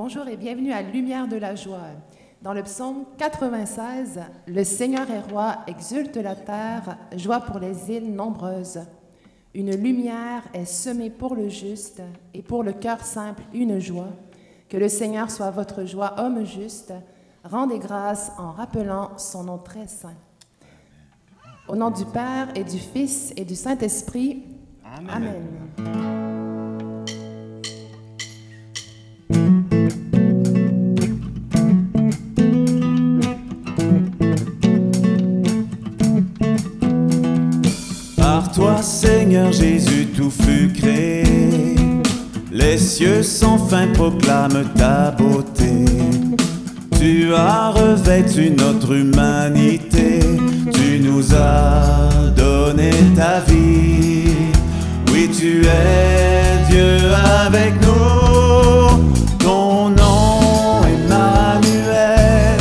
Bonjour et bienvenue à Lumière de la joie. Dans le psaume 96, le Seigneur est roi, exulte la terre, joie pour les îles nombreuses. Une lumière est semée pour le juste et pour le cœur simple une joie. Que le Seigneur soit votre joie, homme juste. Rendez grâce en rappelant son nom très saint. Au nom du Père et du Fils et du Saint-Esprit. Amen. Jésus, tout fut créé. Les cieux sans fin proclament ta beauté. Tu as revêtu notre humanité. Tu nous as donné ta vie. Oui, tu es Dieu avec nous. Ton nom, Emmanuel,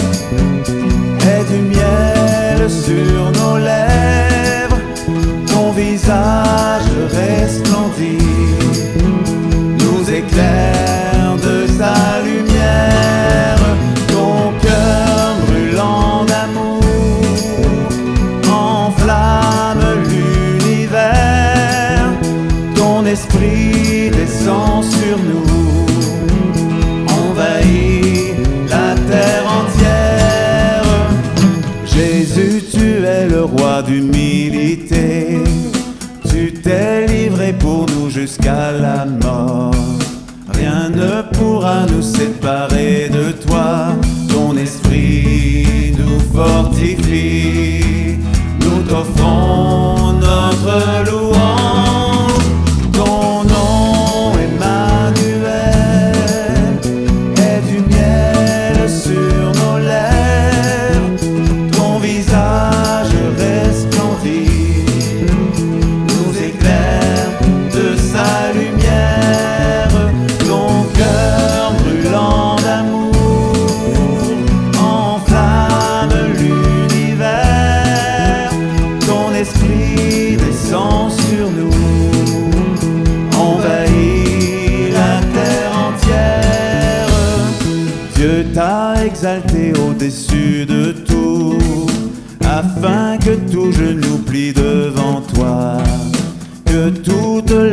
est du miel sur nos lèvres. Jusqu'à la mort. Rien ne pourra nous séparer de toi. Ton esprit nous fortifie. Nous t'offrons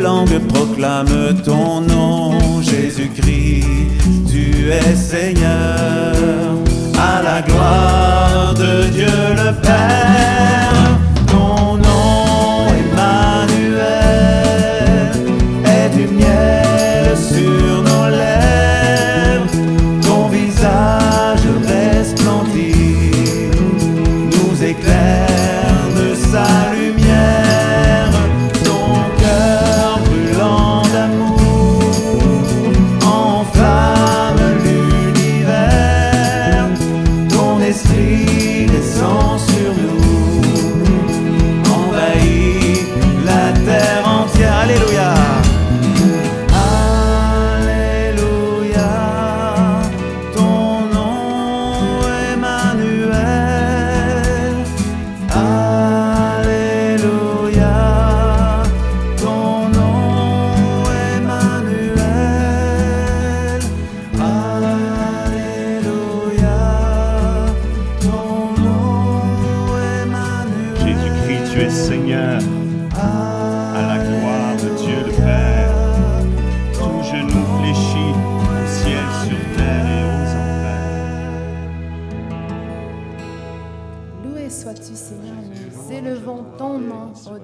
toute langue proclame ton nom, Jésus-Christ, tu es Seigneur, à la gloire de Dieu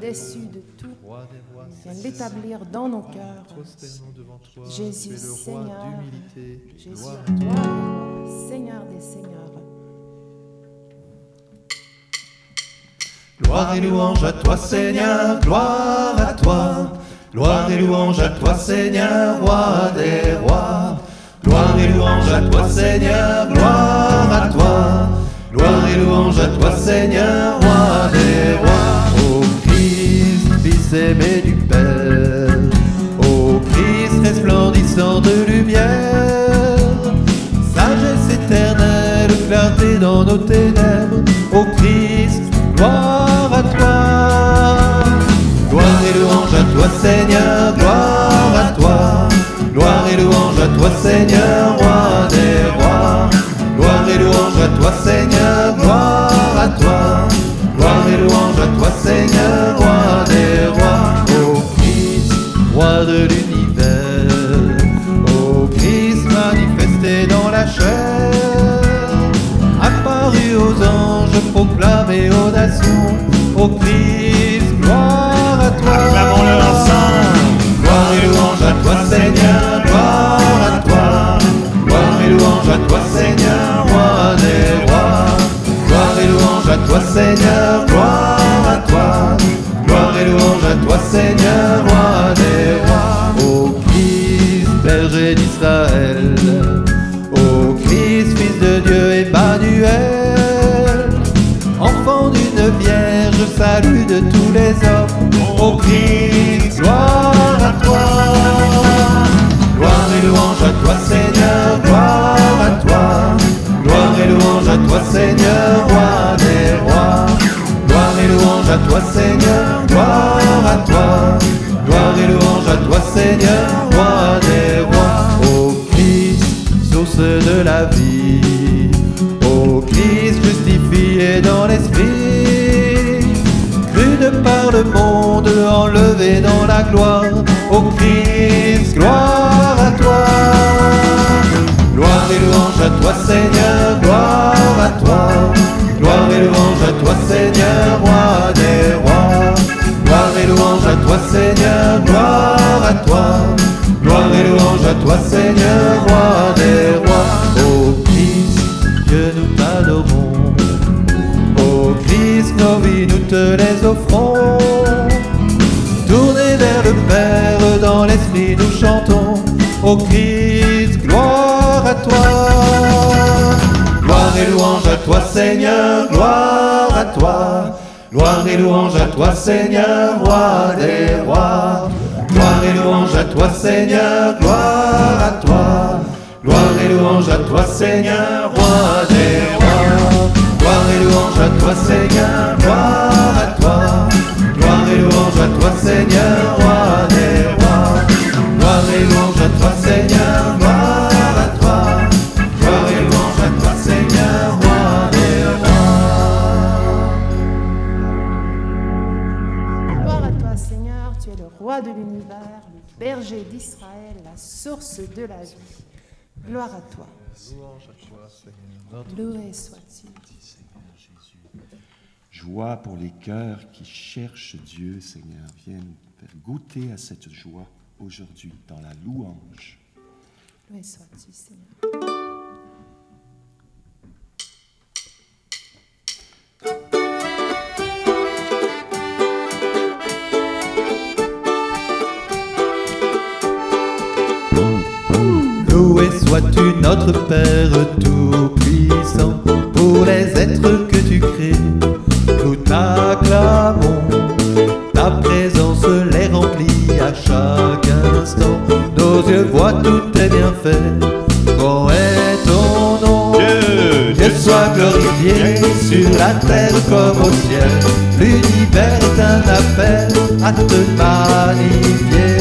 au-dessus de tout. Viens l'établir dans nos cœurs. Jésus, Seigneur. Jésus, toi, Seigneur des Seigneurs. Gloire et louange à toi Seigneur, gloire à toi. Gloire et louange à toi Seigneur, roi des rois. Gloire et louange à toi Seigneur, gloire à toi. Gloire et louange à toi Seigneur, roi Aimé du Père. Ô Christ resplendissant de lumière. Sagesse éternelle, clarté dans nos ténèbres. Ô Christ, gloire à toi. Gloire et louange à toi Seigneur, gloire à toi. Gloire et louange à toi Seigneur, roi Seigneur, roi des rois. Ô Christ, berger d'Israël. Ô Christ, fils de Dieu, Emmanuel. Enfant d'une vierge, salut de tous les hommes. Ô Christ, gloire à toi. Gloire et louange à toi, Seigneur, gloire à toi. Gloire et louange à toi, Seigneur, roi des rois. Gloire et louange à toi, Seigneur, toi, Seigneur, roi des rois. Ô Christ, source de la vie. Ô Christ, justifié dans l'esprit. Cru de par le monde, enlevé dans la gloire. Ô Christ, gloire à toi. Gloire et louange à toi, Seigneur, gloire à toi. Gloire et louange à toi, Seigneur, roi des rois. Gloire et louange à toi, Seigneur, gloire. Gloire et louange à toi, Seigneur, roi des rois. Ô Christ, que nous t'adorons. Ô Christ, nos vies, nous te les offrons. Tournés vers le Père, dans l'esprit nous chantons. Ô Christ, gloire à toi. Gloire et louange à toi, Seigneur, gloire à toi. Gloire et louange à toi, Seigneur, roi des rois. Gloire et louange à toi, Seigneur, gloire à toi. Gloire et louange à toi, Seigneur, roi des rois. Gloire et louange à toi, Seigneur, gloire la source de la vie. Gloire à toi. Loué sois-tu. Joie pour les cœurs qui cherchent Dieu, Seigneur. Viens nous faire goûter à cette joie aujourd'hui dans la louange. Loué sois-tu, Seigneur. Loué sois-tu notre Père Tout-Puissant, pour les êtres que tu crées, nous t'acclamons. Ta présence les remplit à chaque instant, nos yeux voient tous tes bienfaits. Grand est ton nom, Dieu, Dieu soit glorifié sur la terre comme au ciel. L'univers est un appel à te magnifier.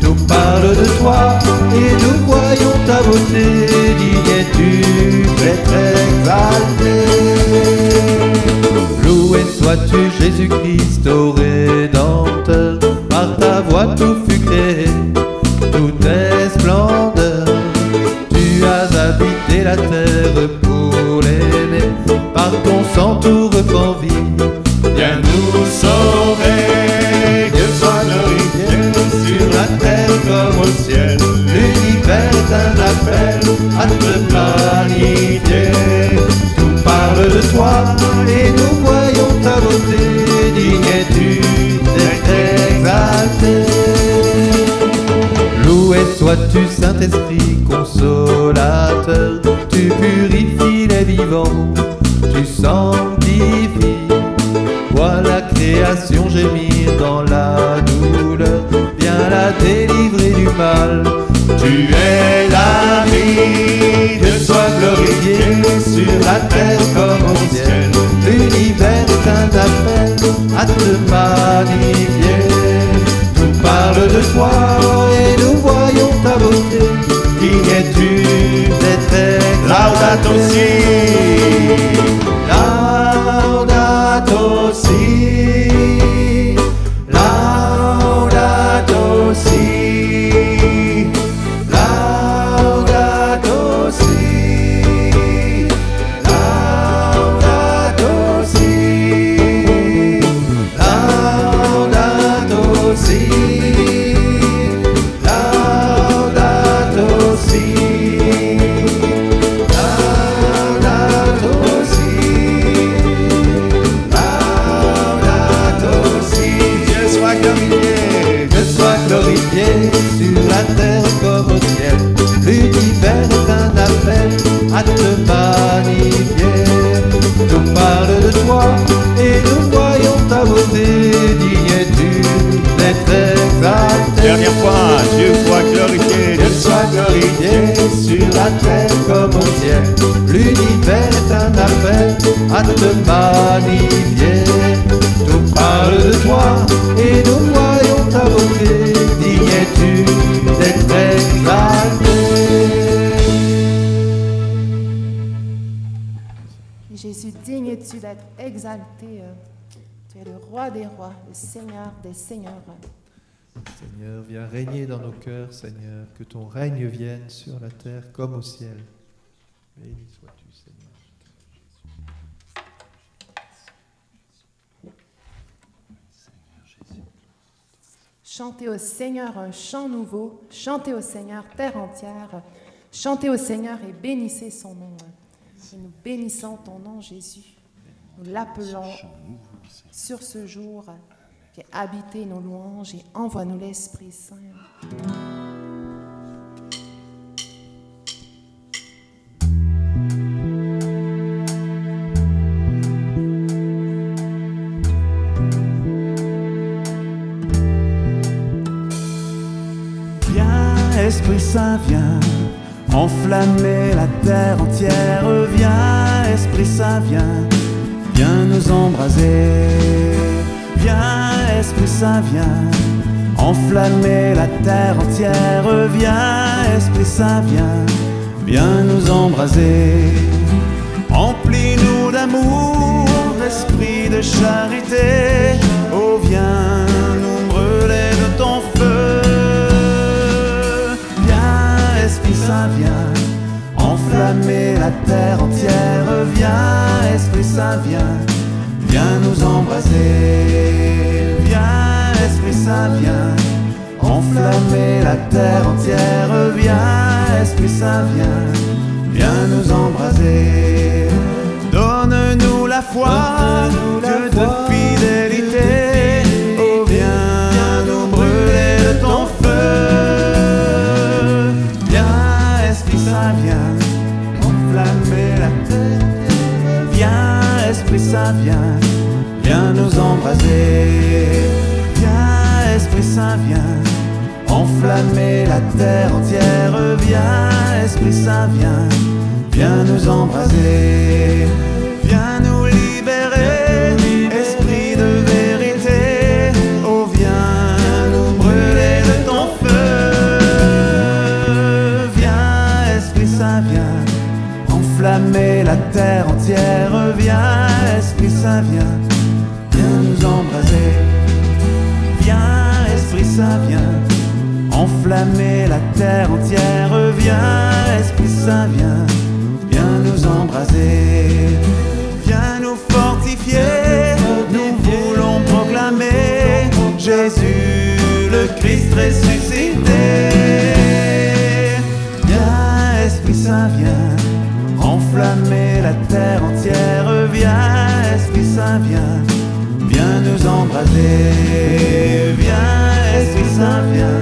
Tout parle de toi et nous voyons ta beauté. Digne es-tu d'être exalté. Loué sois-tu Jésus-Christ, au Rédempteur. Par ta voix tout fut créé, tout est splendeur. Tu as habité la terre pour l'aimer, par ton sang tout repent vie. Loué sois-tu, Saint-Esprit consolateur, tu purifies les vivants, tu sanctifies. Vois la création gémir dans la douleur, viens la délivrer du mal. Tu es la vie, Dieu glorifié sur la terre comme au ciel. L'univers appel à te magnifier. Et nous voyons ta beauté. Digne es-tu d'être Laudato si. L'univers est un appel à te magnifier. Nous parle de toi et nous voyons ta beauté. Digne d'être exalté. Dernière fois, Dieu soit glorifié, Dieu soit glorifié sur la terre comme au ciel. L'univers est un appel à te magnifier. Tout parle de toi et nous voyons digne es-tu d'être exalté. euh, Tu es le roi des rois, le Seigneur des seigneurs. Seigneur, viens régner dans nos cœurs, Seigneur, que ton règne vienne sur la terre comme au ciel. Béni sois-tu, Seigneur. Chantez au Seigneur un chant nouveau, chantez au Seigneur terre entière, chantez au Seigneur et bénissez son nom. Nous bénissons ton nom, Jésus. Nous l'appelons sur ce jour. Viens habiter nos louanges et envoie-nous l'Esprit Saint. Viens, Esprit Saint, viens enflammer la terre entière. Viens, Esprit Saint, viens, viens nous embraser. Viens, Esprit Saint, viens enflammer la terre entière. Viens, Esprit Saint, viens, viens nous embraser. Emplis-nous d'amour, esprit de charité. Oh, viens enflammer la terre entière. Viens, Esprit Saint, viens, viens nous embraser. Viens, Esprit Saint, viens enflammer la terre entière. Viens, Esprit Saint, viens, viens nous embraser. Donne-nous la foi, la que foi, de. Viens, Esprit Saint, viens enflammer la terre entière. Viens, Esprit Saint, viens, viens nous embraser. Christ ressuscité. Viens, Esprit Saint, viens enflammer la terre entière. Viens, Esprit Saint, viens, viens nous embraser. Viens, Esprit Saint, viens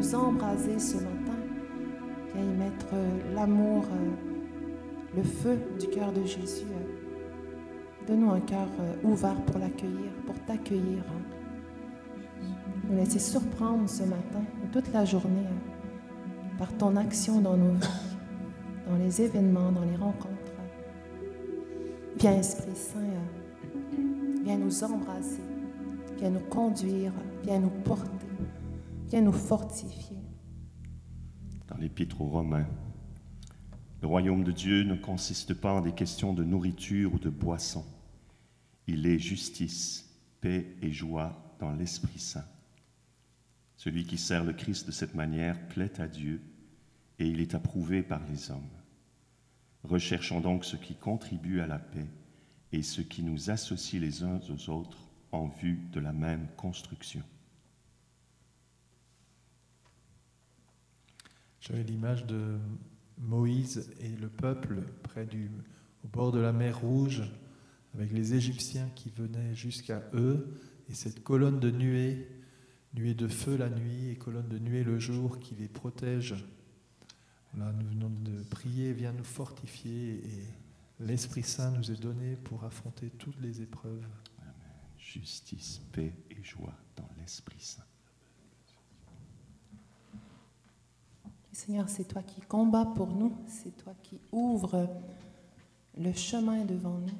nous embraser ce matin. Viens y mettre euh, l'amour, euh, le feu du cœur de Jésus. euh. Donne-nous un cœur ouvert pour l'accueillir, pour t'accueillir. hein. Nous laisser surprendre ce matin, toute la journée. hein. par ton action dans nos vies, dans les événements, dans les rencontres. Viens, Esprit Saint, viens nous embrasser, viens nous conduire, viens nous porter, Dans l'Épître aux Romains, le royaume de Dieu ne consiste pas en des questions de nourriture ou de boisson. Il est justice, paix et joie dans l'Esprit Saint. Celui qui sert le Christ de cette manière plaît à Dieu et il est approuvé par les hommes. Recherchons donc ce qui contribue à la paix et ce qui nous associe les uns aux autres en vue de la même construction. J'avais l'image de Moïse et le peuple près au bord de la mer Rouge, avec les Égyptiens qui venaient jusqu'à eux, et cette colonne de nuée, nuée de feu la nuit et colonne de nuée le jour qui les protège. Là, nous venons de prier, viens nous fortifier, et l'Esprit Saint nous est donné pour affronter toutes les épreuves. Justice, paix et joie dans l'Esprit Saint. Seigneur, c'est toi qui combats pour nous, c'est toi qui ouvres le chemin devant nous.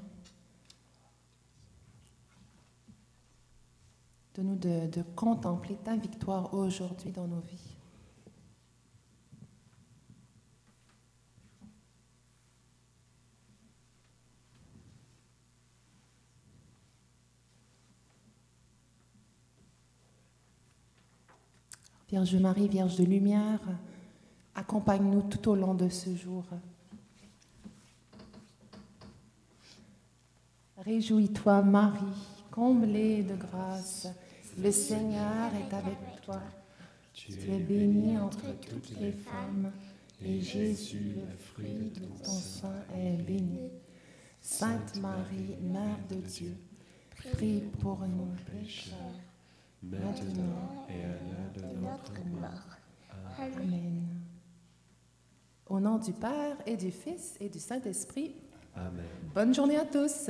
de nous de, de contempler ta victoire aujourd'hui dans nos vies. Vierge Marie, Vierge de lumière, accompagne-nous tout au long de ce jour. Réjouis-toi, Marie, comblée de grâce. Le Seigneur est avec toi. Tu es bénie entre toutes les femmes, et Jésus, le fruit de ton sein, est béni. Sainte Marie, Mère de Dieu, prie pour nous pécheurs, maintenant et à l'heure de notre mort. Amen. Au nom du Père et du Fils et du Saint-Esprit. Amen. Bonne journée à tous.